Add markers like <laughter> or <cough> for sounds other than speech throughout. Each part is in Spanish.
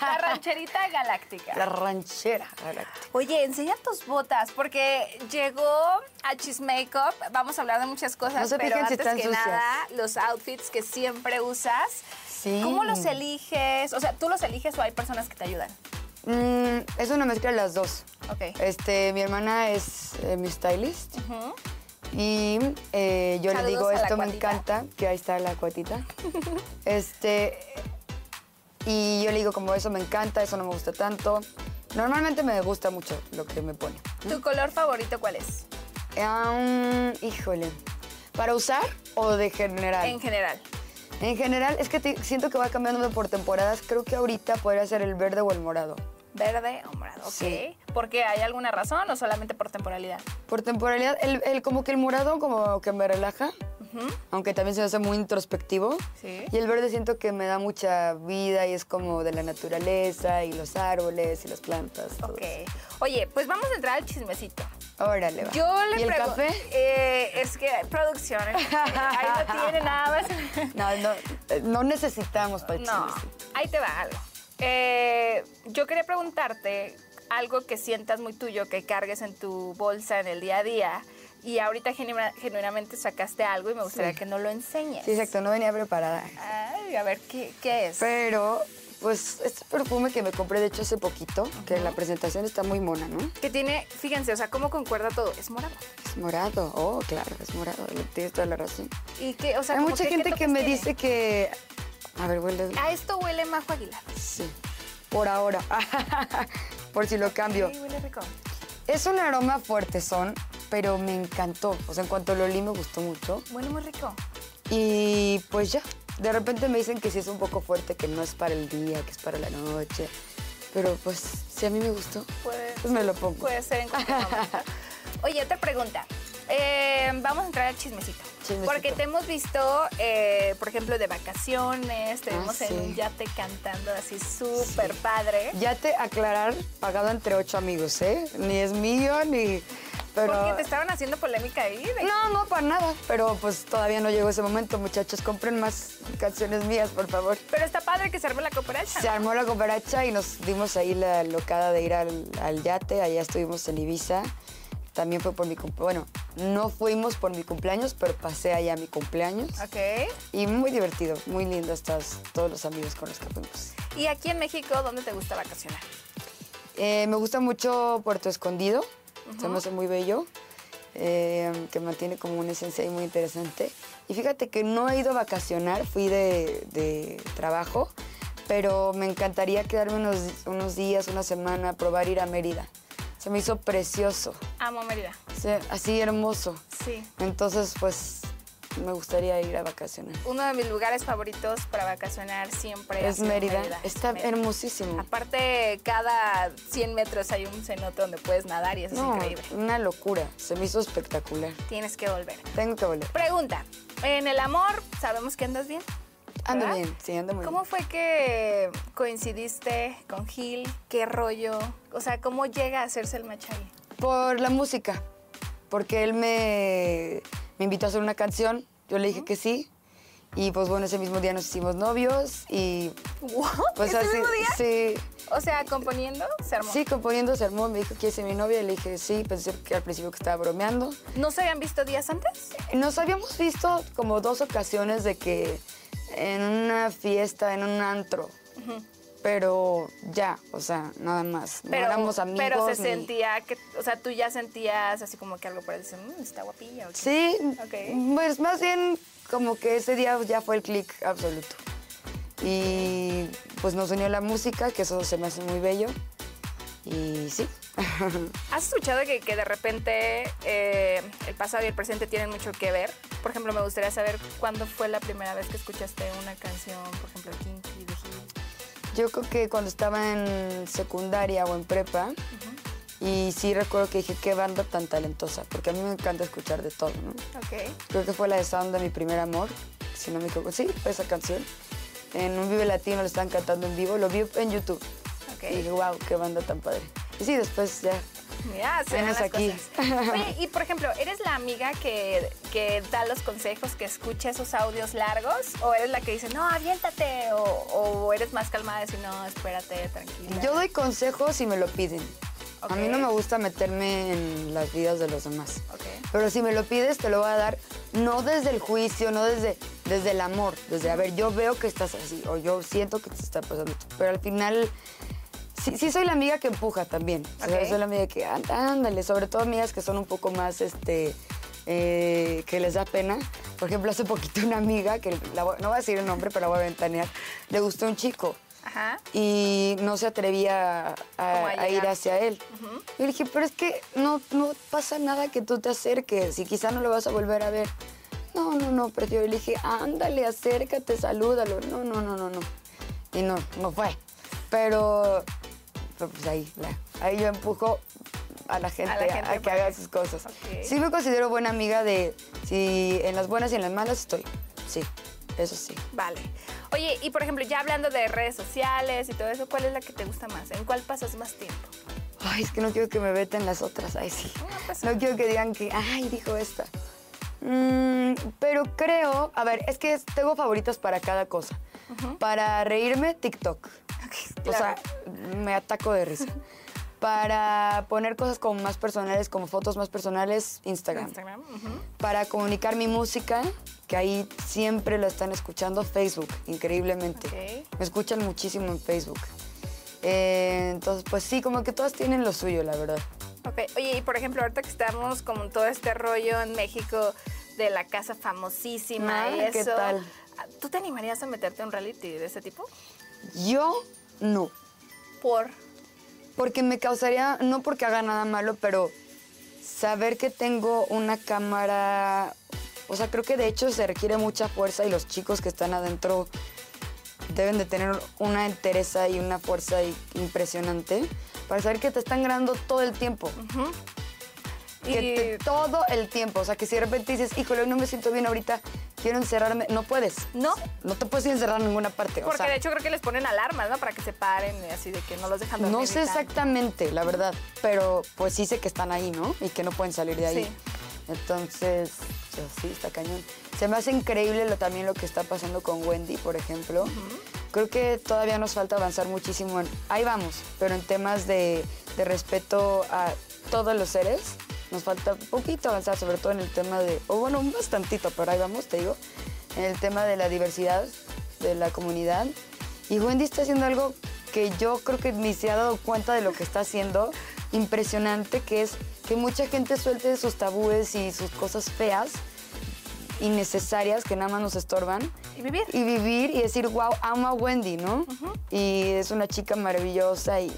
La rancherita galáctica. La ranchera galáctica. Oye, enseña tus botas, porque llegó a Cheese Makeup. Vamos a hablar de muchas cosas, No se pero fijen si antes están que sucias. nada, los outfits que siempre usas. Sí. ¿Cómo los eliges? O sea, ¿tú los eliges o hay personas que te ayudan? Mm, es una mezcla de las dos. Ok. Este, mi hermana es eh, mi stylist. Y eh, yo Saludos le digo, esto me cuatita". encanta, que ahí está la cuatita. <laughs> este, y yo le digo, como eso me encanta, eso no me gusta tanto. Normalmente me gusta mucho lo que me pone. ¿Tu color favorito cuál es? Ah, híjole. ¿Para usar o de general? En general. En general, es que te- siento que va cambiando por temporadas. Creo que ahorita podría ser el verde o el morado. ¿Verde o morado? Ok. Sí. ¿Por qué? ¿Hay alguna razón o solamente por temporalidad? Por temporalidad, el, el- como que el morado como que me relaja, aunque también se me hace muy introspectivo. Sí. Y el verde siento que me da mucha vida y es como de la naturaleza y los árboles y las plantas. Ok. Oye, pues vamos a entrar al chismecito. Órale, va. Yo le ¿Y el café? Eh, es que producción. <laughs> Ahí lo tiene nada más. No, no, eh, no necesitamos para el No, ahí te va algo. Eh, yo quería preguntarte algo que sientas muy tuyo, que cargues en tu bolsa en el día a día. Y ahorita genuinamente sacaste algo y me gustaría Sí. que no lo enseñes. Sí, exacto, no venía preparada. Ay, a ver, ¿qué, qué es? Pero, pues, este perfume que me compré, de hecho, hace poquito, que la presentación está muy mona, ¿no? Que tiene, fíjense, o sea, cómo concuerda todo. Es morado. Es morado. Oh, claro, es morado. Tienes toda la razón. Y que, o sea, Hay mucha que, ¿qué gente que me tiene? dice que... A ver, huele... A esto huele Majo Aguilar. Sí, por ahora. <laughs> por si lo cambio. Sí, huele rico. Es un aroma fuerte, son, pero me encantó. O sea, en cuanto lo olí me gustó mucho. Huele muy rico. Y pues ya, de repente me dicen que sí es un poco fuerte, que no es para el día, que es para la noche. Pero pues, si a mí me gustó, Puede, pues me lo pongo. puede ser en cualquier momento. <laughs> Oye, otra pregunta. Eh, vamos a entrar al chismecito. Chismecito. Porque te hemos visto, eh, por ejemplo, de vacaciones, te Ah, vimos en sí. un yate cantando así súper padre. Ya te aclarar, pagado entre ocho amigos, ¿eh? Ni es mío, ni... Pero... Porque te estaban haciendo polémica ahí. de- No, no, para nada. Pero pues todavía no llegó ese momento, muchachos. Compren más canciones mías, por favor. Pero está padre que se arme la cooperacha. Se armó la cooperacha y nos dimos ahí la locada de ir al, al yate. Allá estuvimos en Ibiza. También fue por mi cumpleaños. Bueno, no fuimos por mi cumpleaños, pero pasé allá mi cumpleaños. Ok. Y muy divertido, muy lindo estás todos los amigos con los que fuimos. Y aquí en México, ¿dónde te gusta vacacionar? Eh, me gusta mucho Puerto Escondido, se me hace muy bello, eh, que mantiene como una esencia ahí muy interesante. Y fíjate que no he ido a vacacionar, fui de, de trabajo, pero me encantaría quedarme unos, unos días, una semana, probar ir a Mérida. Se me hizo precioso, Amo Mérida. así hermoso. Sí. Entonces, pues, me gustaría ir a vacacionar. Uno de mis lugares favoritos para vacacionar siempre Es Mérida, es está Mérida. hermosísimo. Aparte, cada 100 metros hay un cenote donde puedes nadar y eso No, es increíble. una locura, se me hizo espectacular. Tienes que volver. Tengo que volver. Pregunta. En el amor, sabemos que andas bien. Ando bien, sí, ando muy ¿Cómo bien. fue que coincidiste con Gil? ¿Qué rollo? O sea, ¿cómo llega a hacerse el match ahí? Por la música, porque él me, me invitó a hacer una canción, yo le dije que sí, y pues bueno, ese mismo día nos hicimos novios y pues ¿Ese así, mismo día? sí, O sea, componiendo, se armó. sí, componiendo se armó, me dijo que es mi novia, y le dije sí, pensé que al principio que estaba bromeando. ¿No se habían visto días antes? Nos habíamos visto como dos ocasiones de que en una fiesta, en un antro, pero ya, o sea, nada más, no Pero, éramos amigos. pero se ni- sentía que, o sea, tú ya sentías así como que algo por él, dices, "Mm, está guapilla. ¿o qué?". Sí, Ok. pues más bien como que ese día ya fue el clic absoluto. Y pues nos unió la música, que eso se me hace muy bello. Y sí. <laughs> ¿Has escuchado que, que de repente eh, el pasado y el presente tienen mucho que ver? Por ejemplo, me gustaría saber cuándo fue la primera vez que escuchaste una canción, por ejemplo, Kinky, de Gil. Yo creo que cuando estaba en secundaria o en prepa, y sí recuerdo que dije, qué banda tan talentosa, porque a mí me encanta escuchar de todo, ¿no? Ok. Creo que fue la de Sound de mi primer amor, si no me equivoco. Sí, fue esa canción. En un Vive Latino lo estaban cantando en vivo, lo vi en YouTube. Ok. Y dije, wow, qué banda tan padre. Y sí, después ya. Mira, se las aquí. cosas. Oye, y por ejemplo, ¿eres la amiga que, que da los consejos, que escucha esos audios largos? ¿O eres la que dice, no, aviéntate? ¿O, o eres más calmada y decir, no, espérate, tranquila? Yo doy consejos si me lo piden. A mí no me gusta meterme en las vidas de los demás. Ok. Pero si me lo pides, te lo voy a dar no desde el juicio, no desde, desde el amor, desde, a ver, yo veo que estás así, o yo siento que te está pasando esto. Pero al final, sí, sí soy la amiga que empuja también. O sea, Ok. soy la amiga que, "Á- ándale, sobre todo amigas que son un poco más, este, eh, que les da pena. Por ejemplo, hace poquito una amiga, que la no voy a decir el nombre, pero la voy a ventanear, le gustó un chico Ajá. y no se atrevía a, Como a a ir hacia él. Y le dije, pero es que no, no pasa nada que tú te acerques y quizá no lo vas a volver a ver. No, no, no, prefiero. Le dije, ándale, acércate, salúdalo. No, no, no, no, no. Y no, no fue. Pero, pero pues ahí, ahí yo empujo a la gente a, gente a que haga sus cosas. Sí me considero buena amiga de, si en las buenas y en las malas estoy. Sí, eso sí. Vale. Oye, y por ejemplo, ya hablando de redes sociales y todo eso, ¿cuál es la que te gusta más? ¿En cuál pasas más tiempo? Ay, es que no quiero que me veten las otras. Ay, sí. No quiero que digan que, ay, dijo esta. Mm, pero creo, a ver, es que tengo favoritas para cada cosa. Para reírme, TikTok. O sea, me ataco de risa. <laughs> Para poner cosas como más personales, como fotos más personales, Instagram. Instagram. Para comunicar mi música, que ahí siempre la están escuchando, Facebook, increíblemente. Me escuchan muchísimo en Facebook. Eh, entonces, pues sí, como que todas tienen lo suyo, la verdad. Ok, oye, y por ejemplo, ahorita que estamos con todo este rollo en México de la casa famosísima ¿qué tal? ¿tú te animarías a meterte a un reality de ese tipo? Yo no. Por. Porque me causaría, no porque haga nada malo, pero saber que tengo una cámara, o sea, creo que de hecho se requiere mucha fuerza y los chicos que están adentro deben de tener una entereza y una fuerza impresionante para saber que te están grabando todo el tiempo. Que Y- te- todo el tiempo. O sea, que si de repente dices, híjole, no me siento bien ahorita, quiero encerrarme, no puedes. ¿No? No te puedes encerrar en ninguna parte. o Porque sea, de hecho creo que les ponen alarmas, ¿no? Para que se paren y así de que no los dejan dormir. No sé exactamente, la verdad, pero pues sí sé que están ahí, ¿no? Y que no pueden salir de ahí. Sí. Entonces, pues, sí, está cañón. Se me hace increíble lo, también lo que está pasando con Wendy, por ejemplo. Creo que todavía nos falta avanzar muchísimo. En, ahí vamos, pero en temas de, de respeto a todos los seres, nos falta un poquito avanzar, sobre todo en el tema de, o bueno, un bastantito, pero ahí vamos, te digo, en el tema de la diversidad de la comunidad. Y Wendy está haciendo algo que yo creo que ni se ha dado cuenta de lo que está haciendo, impresionante, que es que mucha gente suelte sus tabúes y sus cosas feas, innecesarias, que nada más nos estorban. Y vivir. Y vivir y decir, wow, amo a Wendy, ¿no? Y es una chica maravillosa y,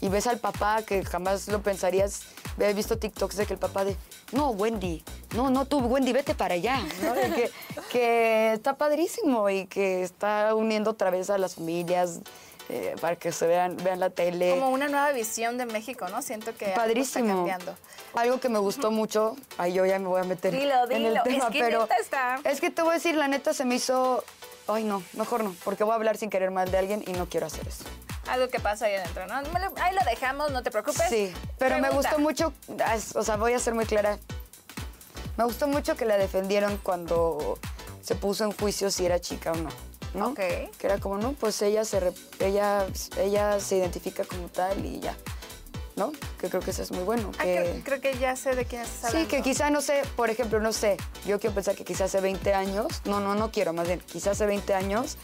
y ves al papá que jamás lo pensarías. He visto TikToks de que el papá de, no, Wendy, no, no, tú, Wendy, vete para allá. que, <laughs> que está padrísimo y que está uniendo otra vez a las familias eh, para que se vean, vean la tele. Como una nueva visión de México, ¿no? Siento que algo está cambiando. Algo que me gustó mucho, ahí yo ya me voy a meter Dilo, en el dilo. tema, Es que pero neta está- es que te voy a decir, la neta se me hizo, ay no, mejor no, porque voy a hablar sin querer mal de alguien y no quiero hacer eso. Algo que pasa ahí adentro, ¿no? Me Ahí lo dejamos, no te preocupes. Sí, pero me Pregunta. gustó mucho, o sea, voy a ser muy clara, me gustó mucho que la defendieron cuando se puso en juicio si era chica o no. ¿no? Ok. Que era como, no, pues ella se, re- ella, ella se identifica como tal y ya, ¿no? Que creo que eso es muy bueno. Ah, que... creo, creo que ya sé de quién estás hablando. Sí, que quizá, no sé, por ejemplo, no sé, yo quiero pensar que quizá hace 20 años, no, no, no quiero, más bien, quizá hace 20 años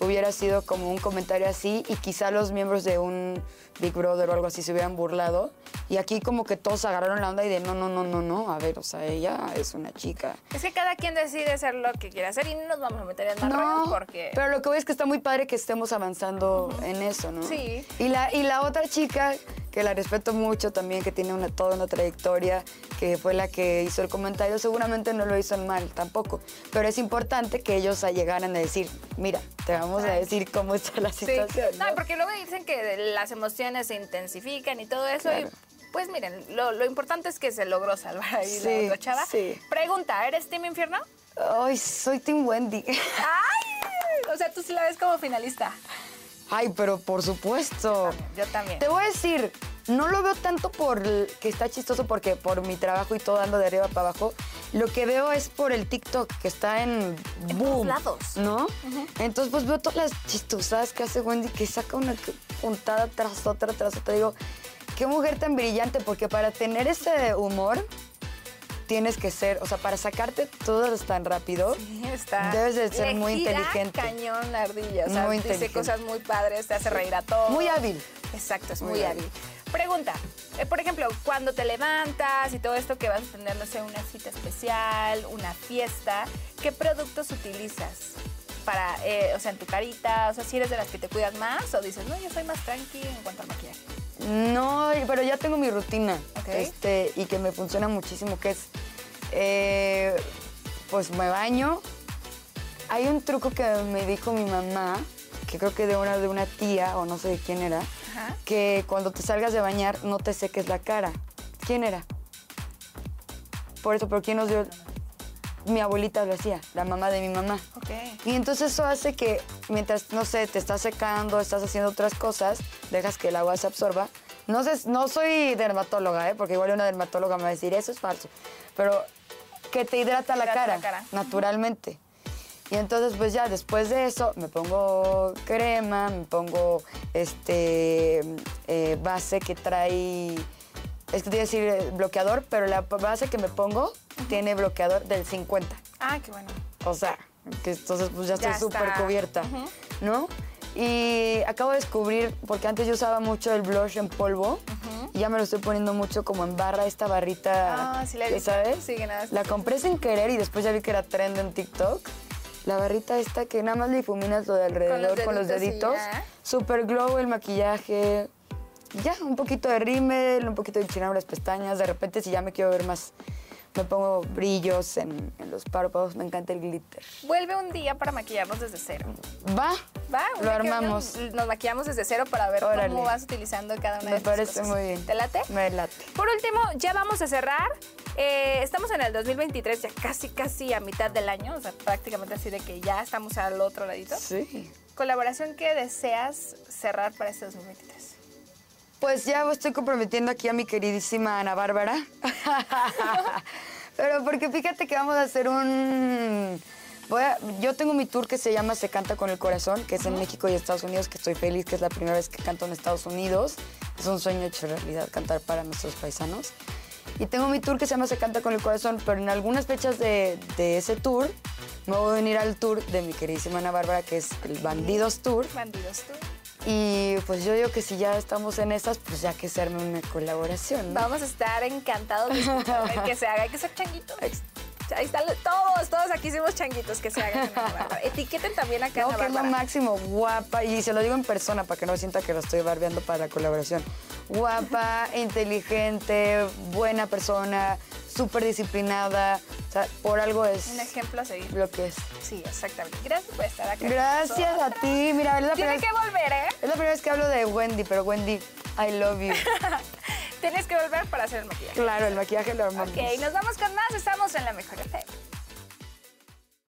hubiera sido como un comentario así y quizá los miembros de un Big Brother o algo así se hubieran burlado y aquí como que todos agarraron la onda y de no, no, no, no, no, a ver, o sea, ella es una chica. Es que cada quien decide hacer lo que quiere hacer y no nos vamos a meter en más rollos porque... pero lo que voy es que está muy padre que estemos avanzando en eso, ¿no? Sí. Y la, y la otra chica que la respeto mucho también, que tiene una, toda una trayectoria, que fue la que hizo el comentario, seguramente no lo hizo mal tampoco. Pero es importante que ellos llegaran a decir, mira, te vamos a decir cómo está la Sí. situación. No, ¿no? porque luego dicen que las emociones se intensifican y todo eso. Claro. Y, pues miren, lo, lo importante es que se logró salvar ahí Sí, la otra chava. sí. Pregunta, ¿eres Team Infierno? Ay, soy Team Wendy. ¡Ay! O sea, tú sí la ves como finalista. Ay, pero por supuesto. Yo también. Te voy a decir, no lo veo tanto por que está chistoso porque por mi trabajo y todo ando de arriba para abajo. Lo que veo es por el TikTok que está en En boom, lados. ¿no? Entonces pues veo todas las chistosadas que hace Wendy que saca una puntada tras otra tras otra. Digo, qué mujer tan brillante porque para tener ese humor tienes que ser, o sea, para sacarte todo tan rápido. Sí, está. Debes de ser Le muy gira inteligente. cañón la ardilla. O sea, Muy dice inteligente. cosas muy padres, te hace reír a todos. Muy hábil. Exacto, es muy, Muy hábil. Pregunta, eh, por ejemplo, cuando te levantas y todo esto que vas a tener, no sé, una cita especial, una fiesta, ¿qué productos utilizas? Para, eh, o sea, en tu carita, o sea, si eres de las que te cuidas más o dices, no, yo soy más tranqui en cuanto al maquillaje. No, pero ya tengo mi rutina. Este, y que me funciona muchísimo, que es, eh, pues me baño. Hay un truco que me dijo mi mamá, que creo que de una, de una tía, o no sé de quién era, Ajá. que cuando te salgas de bañar no te seques la cara. ¿Quién era? Por eso, pero ¿quién nos dio? Mi abuelita lo hacía, la mamá de mi mamá. Ok. Y entonces eso hace que mientras, no sé, te estás secando, estás haciendo otras cosas, dejas que el agua se absorba. No, sé, no soy dermatóloga, ¿eh? porque igual una dermatóloga me va a decir, eso es falso. Pero que te hidrata la cara, la cara. naturalmente. Y entonces, pues ya después de eso, me pongo crema, me pongo este eh, base que trae. Es que te iba a decir eh, bloqueador, pero la base que me pongo tiene bloqueador del 50. Ah, qué bueno. O sea, que entonces pues ya estoy súper cubierta, ¿no? Y acabo de descubrir, porque antes yo usaba mucho el blush en polvo, y ya me lo estoy poniendo mucho como en barra, esta barrita, Ah, sí la he ¿ya visto. ¿sabes? Sí, que nada La compré sin querer y después ya vi que era trend en TikTok. La barrita esta que nada más le difuminas lo de alrededor con los deditos deditos. y ya. Super glow el maquillaje. Ya, un poquito de rímel, un poquito de enchinar las pestañas. De repente, si ya me quiero ver más, me pongo brillos en, en los párpados. Me encanta el glitter. Vuelve un día para maquillarnos desde cero. Va, Va, lo armamos. Nos, nos maquillamos desde cero para ver Órale. cómo vas utilizando cada una Me de tus parece cosas. muy bien. ¿Te late? Me late. Por último, ya vamos a cerrar. Eh, estamos en el 2023, ya casi, casi a mitad del año, o sea, prácticamente así de que ya estamos al otro ladito. Sí. ¿Colaboración que deseas cerrar para este 2023? Pues ya estoy comprometiendo aquí a mi queridísima Ana Bárbara. <laughs> <laughs> Pero porque fíjate que vamos a hacer un... Voy a- yo tengo mi tour que se llama Se Canta con el Corazón, que es en México y Estados Unidos, que estoy feliz, que es la primera vez que canto en Estados Unidos. Es un sueño hecho realidad cantar para nuestros paisanos. Y tengo mi tour que se llama Se Canta con el Corazón, pero en algunas fechas de, de ese tour me voy a venir al tour de mi queridísima Ana Bárbara, que es el Bandidos Tour. Bandidos tú. Y pues yo digo que si ya estamos en esas, pues ya que se arme una colaboración. ¿no? Vamos a estar encantados de que se haga. Hay que ser changuitos. Ahí están todos, todos aquí hicimos changuitos que se hagan. <laughs> Etiqueten también acá No, que es lo máximo, guapa, y se lo digo en persona para que no sienta que lo estoy barbeando para la colaboración. Guapa, <laughs> inteligente, buena persona, súper disciplinada, o sea, por algo es Un ejemplo a seguir. lo que es. Sí, exactamente. Gracias por estar acá. Gracias a ti, mira, es la, vez, que volver, ¿eh? es la primera vez que hablo de Wendy, pero Wendy, I love you. <laughs> Tienes que volver para hacer el maquillaje. claro, el maquillaje lo armamos. Ok, nos vamos con más. Estamos en la mejor FM.